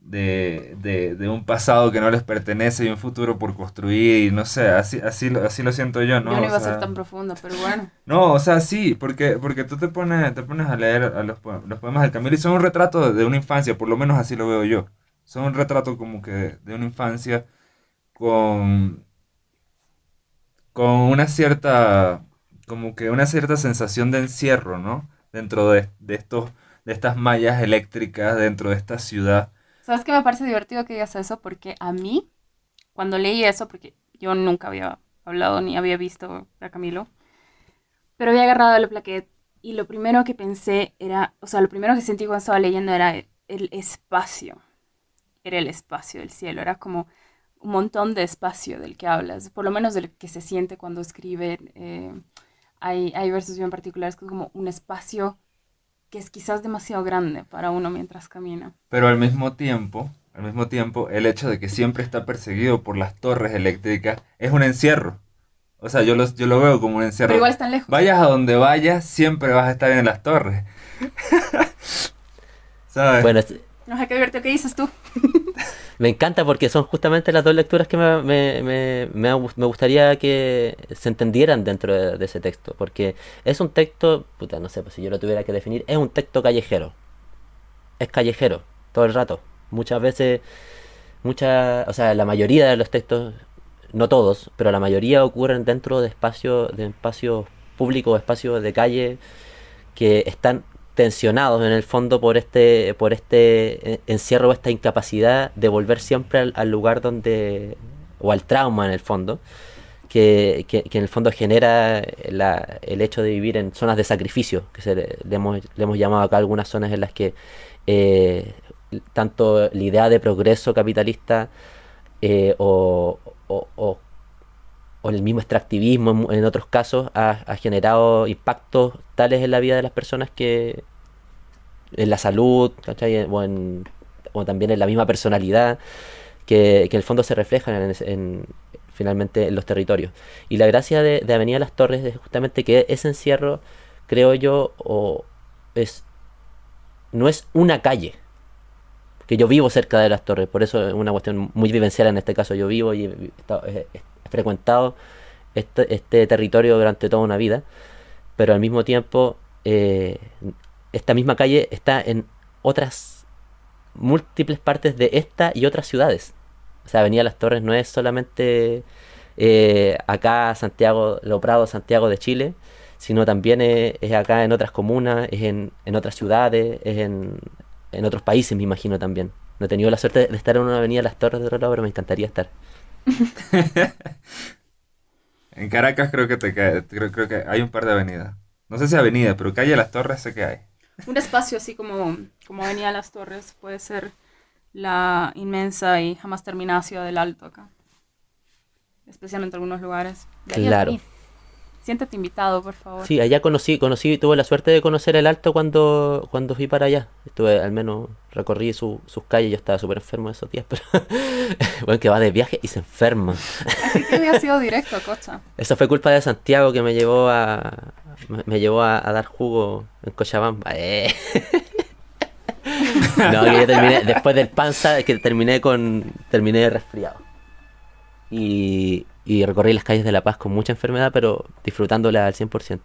de, de, un pasado que no les pertenece y un futuro por construir y no sé, así, así, así lo siento yo, ¿no? Yo no iba a ser tan profundo, pero bueno. No, o sea, sí, porque, porque tú te pones, te pones a leer a los, los poemas del Camilo y son un retrato de una infancia, por lo menos así lo veo yo. Son un retrato como que de una infancia con, con una cierta, como que una cierta sensación de encierro, ¿no? Dentro de, de estos, de estas mallas eléctricas, dentro de esta ciudad ¿Sabes qué me parece divertido que digas eso? Porque a mí, cuando leí eso, porque yo nunca había hablado ni había visto a Camilo, pero había agarrado la plaqueta y lo primero que pensé era, o sea, lo primero que sentí cuando estaba leyendo era el espacio. Era el espacio del cielo, era como un montón de espacio del que hablas, por lo menos del que se siente cuando escribe. Eh, hay, hay versos bien particulares que es como un espacio que es quizás demasiado grande para uno mientras camina. Pero al mismo tiempo, al mismo tiempo, el hecho de que siempre está perseguido por las torres eléctricas es un encierro. O sea, yo lo, yo lo veo como un encierro. Pero igual están lejos. Vayas a donde vayas, siempre vas a estar en las torres. ¿Sabes? Bueno, no sé qué divertido ¿qué dices tú. me encanta porque son justamente las dos lecturas que me, me, me, me, gustaría que se entendieran dentro de, ese texto. Porque es un texto, puta, no sé, pues si yo lo tuviera que definir, es un texto callejero. Es callejero, todo el rato. Muchas veces, muchas, o sea, la mayoría de los textos, no todos, pero la mayoría ocurren dentro de espacios, de espacios públicos, espacios de calle que están tensionados en el fondo por este, por este eh, encierro, esta incapacidad de volver siempre al, lugar donde, o al trauma en el fondo, que, en el fondo genera el hecho de vivir en zonas de sacrificio, que se le, hemos, llamado acá algunas zonas en las que eh, tanto la idea de progreso capitalista eh, o, o, el mismo extractivismo en, otros casos ha, generado impactos tales en la vida de las personas que, en la salud, ¿cachai? O, también en la misma personalidad, que, en el fondo se reflejan en, finalmente en los territorios. Y la gracia de, Avenida Las Torres es justamente que ese encierro, creo yo, o es no es una calle, que yo vivo cerca de las torres, por eso es una cuestión muy vivencial en este caso. Yo vivo y he, frecuentado este, este, territorio durante toda una vida, pero al mismo tiempo eh, esta misma calle está en otras múltiples partes de esta y otras ciudades. O sea, Avenida Las Torres no es solamente eh, acá Santiago, Lo Prado, Santiago de Chile, sino también es, acá en otras comunas, es en, otras ciudades, es en, otros países, me imagino también. No he tenido la suerte de estar en una avenida Las Torres de otro pero me encantaría estar. en Caracas creo que te creo, creo que hay un par de avenidas. No sé si avenida, pero calle Las Torres sé que hay. Un espacio así como, como Avenida Las Torres puede ser la inmensa y jamás terminada ciudad del Alto acá. Especialmente en algunos lugares. claro. Siéntate invitado, por favor. Sí, allá conocí, conocí, tuve la suerte de conocer el Alto cuando, cuando fui para allá. Estuve, al menos, recorrí sus calles, yo estaba súper enfermo esos días, pero bueno, que va de viaje y se enferma. Así que había sido directo, Cocha. Eso fue culpa de Santiago que me llevó a, me, llevó a, dar jugo en Cochabamba. Eh. no, que yo terminé, después del panza, que terminé con, terminé resfriado. Y, y recorrí las calles de La Paz con mucha enfermedad, pero disfrutándola al 100%.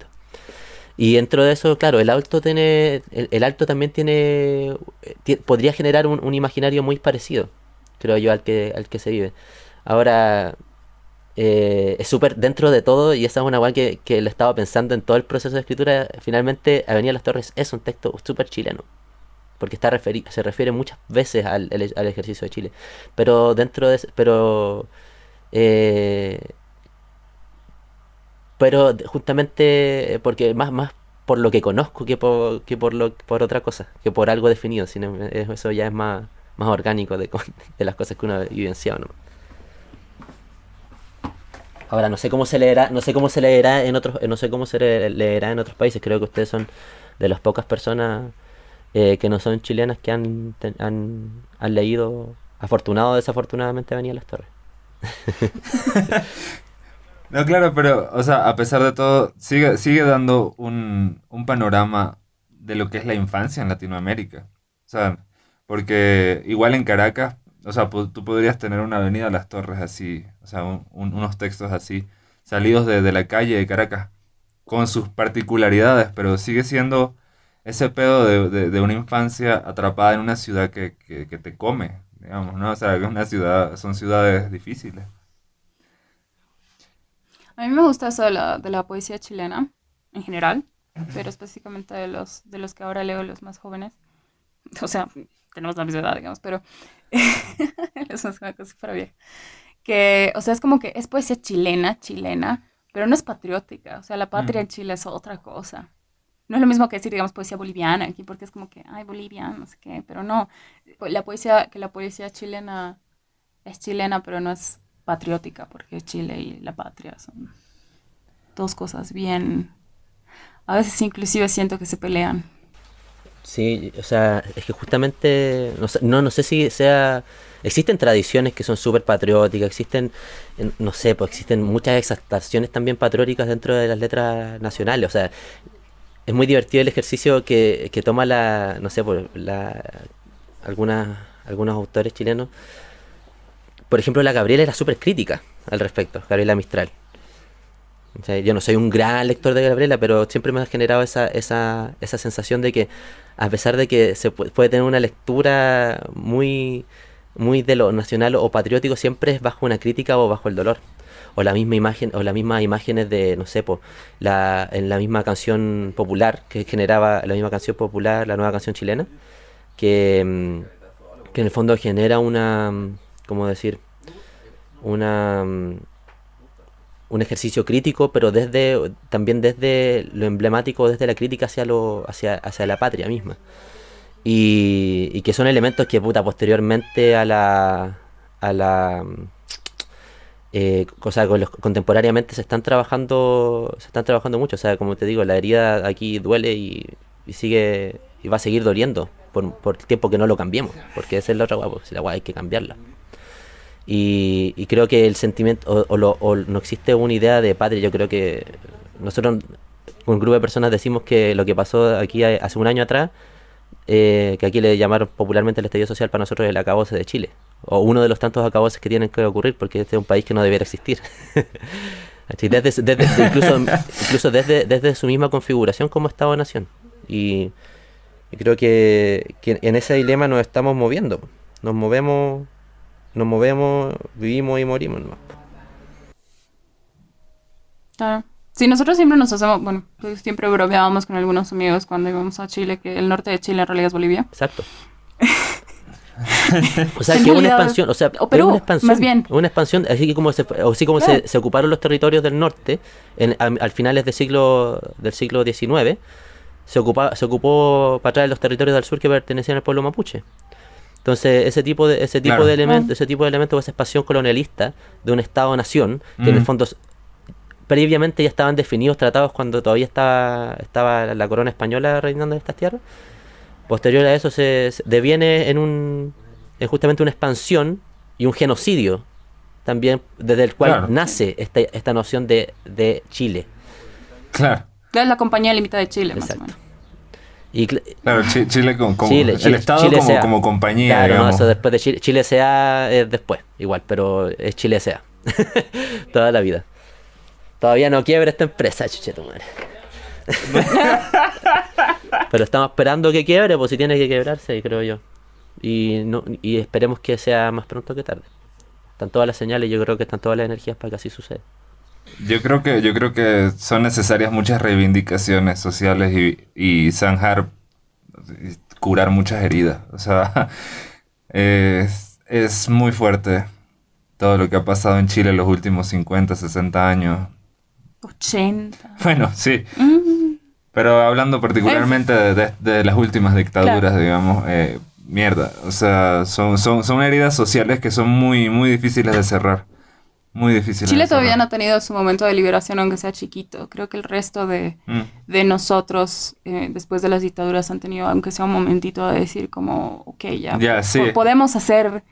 Y dentro de eso, claro, el alto tiene, el, alto también tiene, podría generar un, imaginario muy parecido, creo yo, al que, al que se vive. Ahora, eh, es súper dentro de todo, y esa es una guay que, que le estaba pensando en todo el proceso de escritura, finalmente Avenida Las Torres es un texto súper chileno, porque está se refiere muchas veces al, al, ejercicio de Chile, pero dentro de... Pero, eh, pero justamente porque más, más por lo que conozco que por, que por, lo, por otra cosa, que por algo definido, sino eso ya es más, más orgánico de, las cosas que uno ha vivenciado. ¿no? Ahora no sé cómo se leerá, no sé cómo se leerá en otros, no sé cómo se leerá en otros países. Creo que ustedes son de las pocas personas eh, que no son chilenas que han, han, han leído, afortunado o desafortunadamente, a las Torres. no, claro, pero, o sea, a pesar de todo, sigue, sigue dando un, un panorama de lo que es la infancia en Latinoamérica. O sea, porque igual en Caracas, o sea, tú podrías tener una avenida Las Torres así, o sea, unos textos así, salidos de, la calle de Caracas, con sus particularidades, pero sigue siendo ese pedo de, de, una infancia atrapada en una ciudad que, que te come, digamos, ¿no? O sea, que una ciudad, son ciudades difíciles. A mí me gusta eso de la, de la poesía chilena, en general, pero específicamente de los, de los que ahora leo, los más jóvenes. O sea, tenemos la misma edad, digamos, pero es una cosa para vieja. Que, o sea, es como que es poesía chilena, chilena, pero no es patriótica. O sea, la patria en Chile es otra cosa. No es lo mismo que decir, digamos, poesía boliviana aquí, porque es como que, ay, Bolivia, no sé qué, pero no. La poesía, que la poesía chilena es chilena, pero no es patriótica, porque Chile y la patria son dos cosas bien. A veces inclusive siento que se pelean. Sí, o sea, es que justamente, no, no, sé si sea... Existen tradiciones que son súper patrióticas, existen, no sé, pues existen muchas exaltaciones también patrióticas dentro de las letras nacionales. O sea, es muy divertido el ejercicio que, toma la, no sé, por la, algunas, algunos autores chilenos. Por ejemplo, la Gabriela era súper crítica al respecto, Gabriela Mistral. yo no soy un gran lector de Gabriela, pero siempre me ha generado esa, esa, esa sensación de que a pesar de que se puede tener una lectura muy, muy de lo nacional o patriótico, siempre es bajo una crítica o bajo el dolor. O la misma imagen, o las mismas imágenes de, no sé, la, en la misma canción popular que generaba la misma canción popular, la nueva canción chilena, que, mm, que en el fondo genera una, mm, ¿cómo decir? Una mm, un ejercicio crítico, pero desde también desde lo emblemático, desde la crítica hacia lo hacia, hacia la patria misma. Y, y que son elementos que puta posteriormente a la a la eh, cosa con los, contemporáneamente se están trabajando se están trabajando mucho, o sea, como te digo, la herida aquí duele y, sigue y va a seguir doliendo por, el tiempo que no lo cambiemos, porque esa es la otra guapa, si la guapa hay que cambiarla. Y, creo que el sentimiento, o, no existe una idea de patria, yo creo que nosotros, un grupo de personas decimos que lo que pasó aquí hace un año atrás, eh, que aquí le llamaron popularmente el estallido social, para nosotros el acabose de Chile, o uno de los tantos acaboses que tienen que ocurrir, porque este es un país que no debiera existir. desde, incluso incluso desde, desde su misma configuración como Estado-Nación. Y, y, creo que, que en ese dilema nos estamos moviendo. Nos movemos nos movemos, vivimos y morimos. ¿no? Claro. Sí, nosotros siempre nos hacemos, bueno, pues siempre bromeábamos con algunos amigos cuando íbamos a Chile, que el norte de Chile en realidad es Bolivia. Exacto. o sea, que una expansión, o sea, una expansión, más bien. una expansión, así como se, así como se, se, ocuparon los territorios del norte en, al, finales del siglo del siglo XIX, se ocupa, se ocupó para traer los territorios del sur que pertenecían al pueblo mapuche. Entonces, ese tipo de, ese tipo de elementos, ese tipo de elementos, esa expansión colonialista de un Estado-nación, que en el fondo previamente ya estaban definidos tratados cuando todavía estaba, estaba la corona española reinando en estas tierras. Posterior a eso se, deviene en un en justamente una expansión y un genocidio también desde el cual nace esta, esta noción de, de Chile. Claro. Es la compañía limitada de Chile, Exacto. más o menos claro, Chile como, el Estado como, compañía. Claro, eso después de Chile, Chile sea es después, igual, pero es Chile sea. Toda la vida. Todavía no quiebra esta empresa, chuche tu madre. pero estamos esperando que quiebre, pues si tiene que quebrarse, creo yo. Y, no, y esperemos que sea más pronto que tarde. Están todas las señales, yo creo que están todas las energías para que así suceda. Yo creo que, yo creo que son necesarias muchas reivindicaciones sociales y, y zanjar, curar muchas heridas. O sea, es, es muy fuerte todo lo que ha pasado en Chile en los últimos 50, 60 años. 80. Bueno, sí. Mm. Pero hablando particularmente de, de, las últimas dictaduras, digamos, eh, mierda, o sea, son, son, son heridas sociales que son muy, muy difíciles de cerrar. Muy difíciles. Chile de todavía no ha tenido su momento de liberación, aunque sea chiquito. Creo que el resto de, Mm. de nosotros, eh, después de las dictaduras, han tenido, aunque sea un momentito, de decir como, ok, ya, Ya, sí. po- podemos hacer,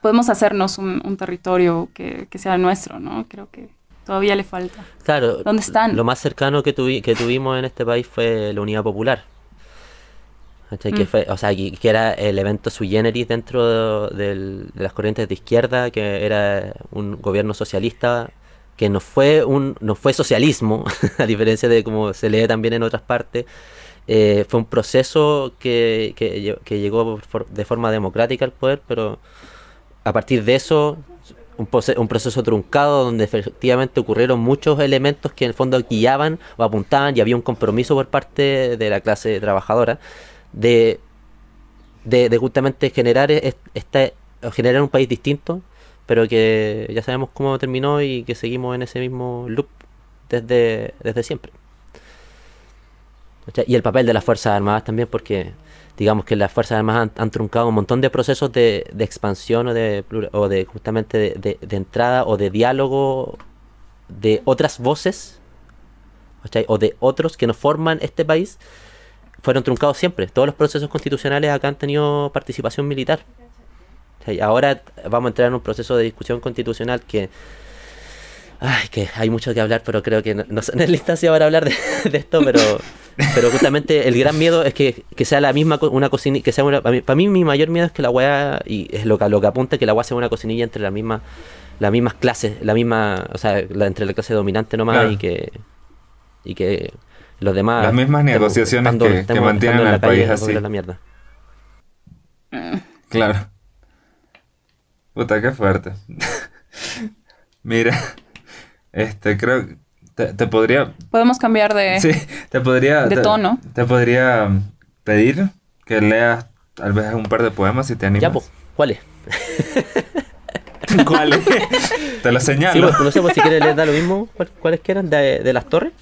podemos hacernos un, un territorio que, que sea nuestro, ¿no? Creo que todavía le falta. Claro, ¿Dónde están? lo más cercano que, tuvi- que tuvimos en este país fue la Unidad Popular. Que Mm. fue, o sea, que, que era el evento sui generis dentro de, las corrientes de izquierda, que era un gobierno socialista, que no fue un no fue socialismo, a diferencia de como se lee también en otras partes. Eh, fue un proceso que, que, lle- que llegó for- de forma democrática al poder, pero a partir de eso, un, un proceso truncado donde efectivamente ocurrieron muchos elementos que en el fondo guiaban o apuntaban y había un compromiso por parte de la clase trabajadora de, de, justamente generar, es- esta, generar un país distinto, pero que ya sabemos cómo terminó y que seguimos en ese mismo loop desde, desde siempre. Y el papel de las Fuerzas Armadas también, porque digamos que las Fuerzas Armadas han, truncado un montón de procesos de, de expansión o de, o de justamente de, de- entrada o de diálogo de otras voces o de otros que no forman este país fueron truncados siempre. Todos los procesos constitucionales acá han tenido participación militar. Ahora vamos a entrar en un proceso de discusión constitucional que Ay, que hay mucho que hablar, pero creo que no, no en la instancia para hablar de, de esto, pero, pero justamente el gran miedo es que, que sea la misma, una cocinilla, que sea una, para mí, para mí mi mayor miedo es que la weá, y es lo que, lo que apunta, que la weá sea una cocinilla entre la misma, las mismas clases, la misma, o sea, la, entre la clase dominante nomás Claro. y que, y que los demás... Las mismas negociaciones estando- que- que estemos- mantienen al calle país así. la mierda. Claro. Puta, qué fuerte. Mira, este, creo que te, te podría, Podemos cambiar de... sí, te podría, de te- tono. Te podría pedir que leas tal vez un par de poemas si te animas. Ya, pues, ¿cuál es? ¿Cuáles? te lo Sí, señalo. pues, no sé, pues, si quieres les da lo mismo, ¿cuál- ¿cuáles que eran? ¿De, de las torres?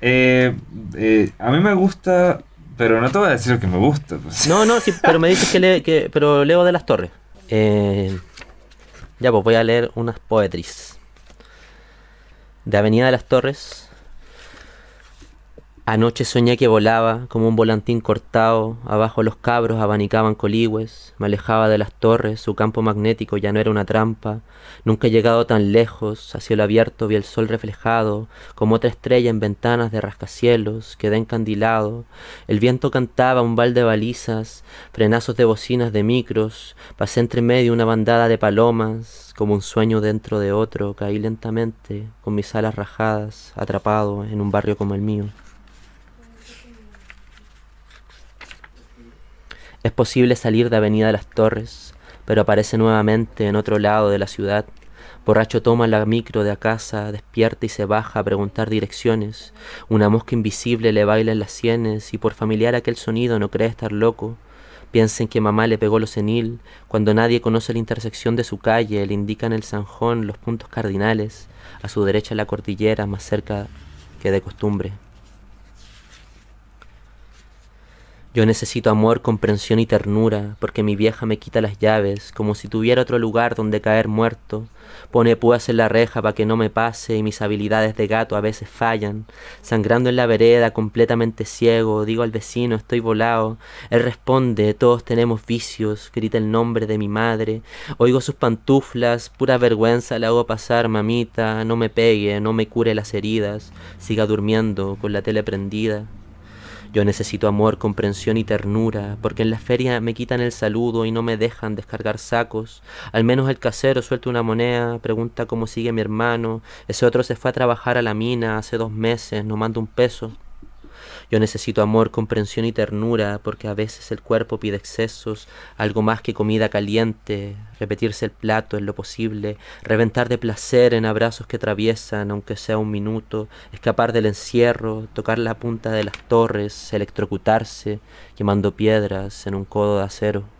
Eh, eh, a mí me gusta, pero no te voy a decir lo que me gusta. pues. No, no, sí, pero me dices que, le, que pero leo de las torres. Eh, ya, pues voy a leer unas poetries. De Avenida de las Torres. Anoche soñé que volaba como un volantín cortado, abajo los cabros abanicaban coligües, me alejaba de las torres, su campo magnético ya no era una trampa, nunca he llegado tan lejos, a cielo abierto vi el sol reflejado, como otra estrella en ventanas de rascacielos, quedé encandilado, el viento cantaba un bal de balizas, frenazos de bocinas de micros, pasé entre medio una bandada de palomas, como un sueño dentro de otro, caí lentamente, con mis alas rajadas, atrapado en un barrio como el mío. Es posible salir de Avenida de las Torres, pero aparece nuevamente en otro lado de la ciudad. Borracho toma la micro de a casa, despierta y se baja a preguntar direcciones. Una mosca invisible le baila en las sienes y por familiar aquel sonido no cree estar loco. Piensa en que mamá le pegó lo senil, cuando nadie conoce la intersección de su calle, le indican el zanjón los puntos cardinales, a su derecha la cordillera más cerca que de costumbre. Yo necesito amor, comprensión y ternura, porque mi vieja me quita las llaves, como si tuviera otro lugar donde caer muerto. Pone púas en la reja para que no me pase y mis habilidades de gato a veces fallan. Sangrando en la vereda, completamente ciego, digo al vecino, estoy volado. Él responde, todos tenemos vicios, grita el nombre de mi madre. Oigo sus pantuflas, pura vergüenza le hago pasar, mamita, no me pegue, no me cure las heridas, siga durmiendo con la tele prendida. Yo necesito amor, comprensión y ternura, porque en la feria me quitan el saludo y no me dejan descargar sacos. Al menos el casero suelta una moneda, pregunta cómo sigue mi hermano. Ese otro se fue a trabajar a la mina hace dos meses, no manda un peso. Yo necesito amor, comprensión y ternura, porque a veces el cuerpo pide excesos, algo más que comida caliente, repetirse el plato en lo posible, reventar de placer en abrazos que atraviesan, aunque sea un minuto, escapar del encierro, tocar la punta de las torres, electrocutarse, quemando piedras en un codo de acero.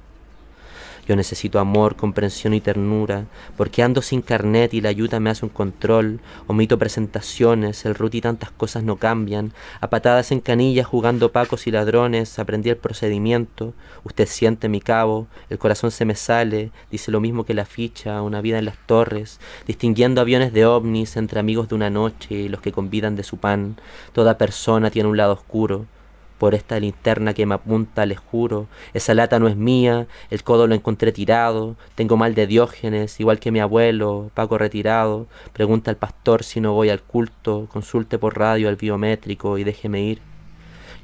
Yo necesito amor, comprensión y ternura, porque ando sin carnet y la ayuda me hace un control. Omito presentaciones, el root y tantas cosas no cambian. A patadas en canillas jugando pacos y ladrones, aprendí el procedimiento. Usted siente mi cabo, el corazón se me sale, dice lo mismo que la ficha, una vida en las torres, distinguiendo aviones de ovnis entre amigos de una noche y los que convidan de su pan. Toda persona tiene un lado oscuro por esta linterna que me apunta, les juro. Esa lata no es mía, el codo lo encontré tirado, tengo mal de Diógenes, igual que mi abuelo, Paco retirado. Pregunta al pastor si no voy al culto, consulte por radio al biométrico y déjeme ir.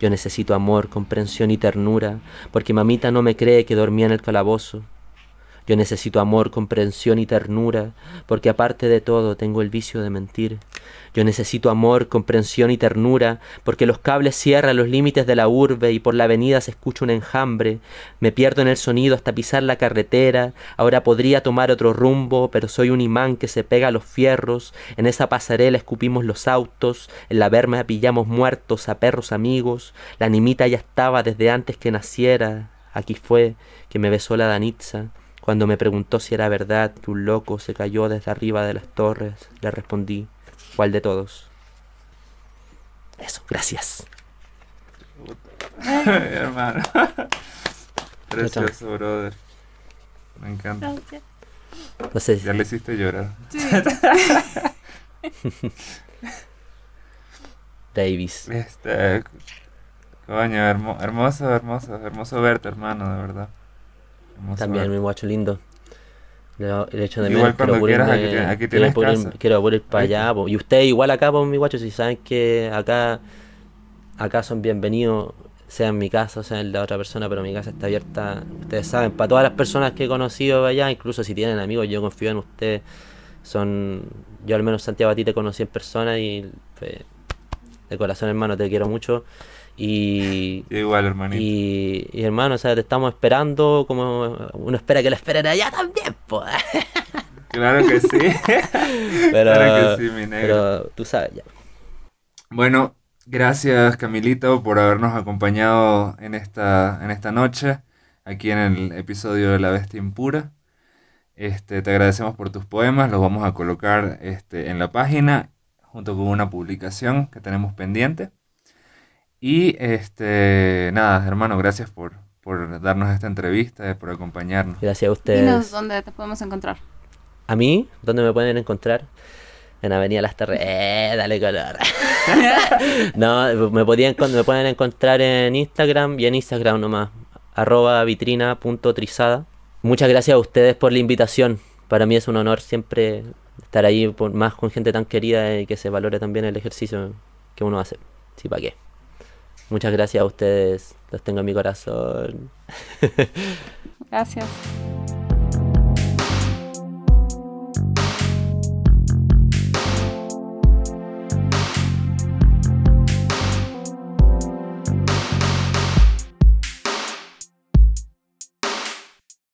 Yo necesito amor, comprensión y ternura, porque mamita no me cree que dormía en el calabozo. Yo necesito amor, comprensión y ternura, porque aparte de todo tengo el vicio de mentir. Yo necesito amor, comprensión y ternura, porque los cables cierran los límites de la urbe y por la avenida se escucha un enjambre. Me pierdo en el sonido hasta pisar la carretera. Ahora podría tomar otro rumbo, pero soy un imán que se pega a los fierros. En esa pasarela escupimos los autos. En la verma pillamos muertos a perros amigos. La nimita ya estaba desde antes que naciera. Aquí fue que me besó la Danitza. Cuando me preguntó si era verdad que un loco se cayó desde arriba de las torres, le respondí, ¿cuál de todos? Eso, gracias. hermano. Precioso, brother. Me encanta. No sé. Ya le hiciste llorar. Sí. Davis. Este. Coño, hermo- hermoso, hermoso, hermoso verte, hermano, de verdad. Hermoso También mi guacho lindo. Le, le echo de Igual menos, cuando quiero quieras, aquí tienes- quiero. Quiero pulir para allá. po. Y ustedes igual acá, pues mi guacho, si saben que acá, acá son bienvenidos, sea en mi casa o sea en la otra persona, pero mi casa está abierta, ustedes saben, para todas las personas que he conocido allá, incluso si tienen amigos, yo confío en ustedes. Son, yo al menos Santiago a ti te conocí en persona y pues, de corazón hermano te quiero mucho. Y, igual, hermanito. y, y, hermano, o sea, te estamos esperando como uno espera que lo esperen allá también, pues. Claro que sí. Pero, Claro que sí, mi negro. pero tú sabes ya. Bueno, gracias Camilito por habernos acompañado en esta, en esta noche, aquí en el episodio de La Bestia Impura. Este, te agradecemos por tus poemas, los vamos a colocar este, en la página junto con una publicación que tenemos pendiente. Y este, nada, hermano, gracias por, por darnos esta entrevista, por acompañarnos. Gracias a ustedes. Dinos dónde te podemos encontrar. A mí, ¿dónde me pueden encontrar? En Avenida Las Terres. Eh, dale color. no, me, podían, me pueden encontrar en Instagram y en Instagram nomás. Arroba vitrina.trizada. Muchas gracias a ustedes por la invitación. Para mí es un honor siempre estar ahí por, más con gente tan querida y que se valore también el ejercicio que uno hace. Sí, ¿para qué? Muchas gracias a ustedes. Los tengo en mi corazón. Gracias.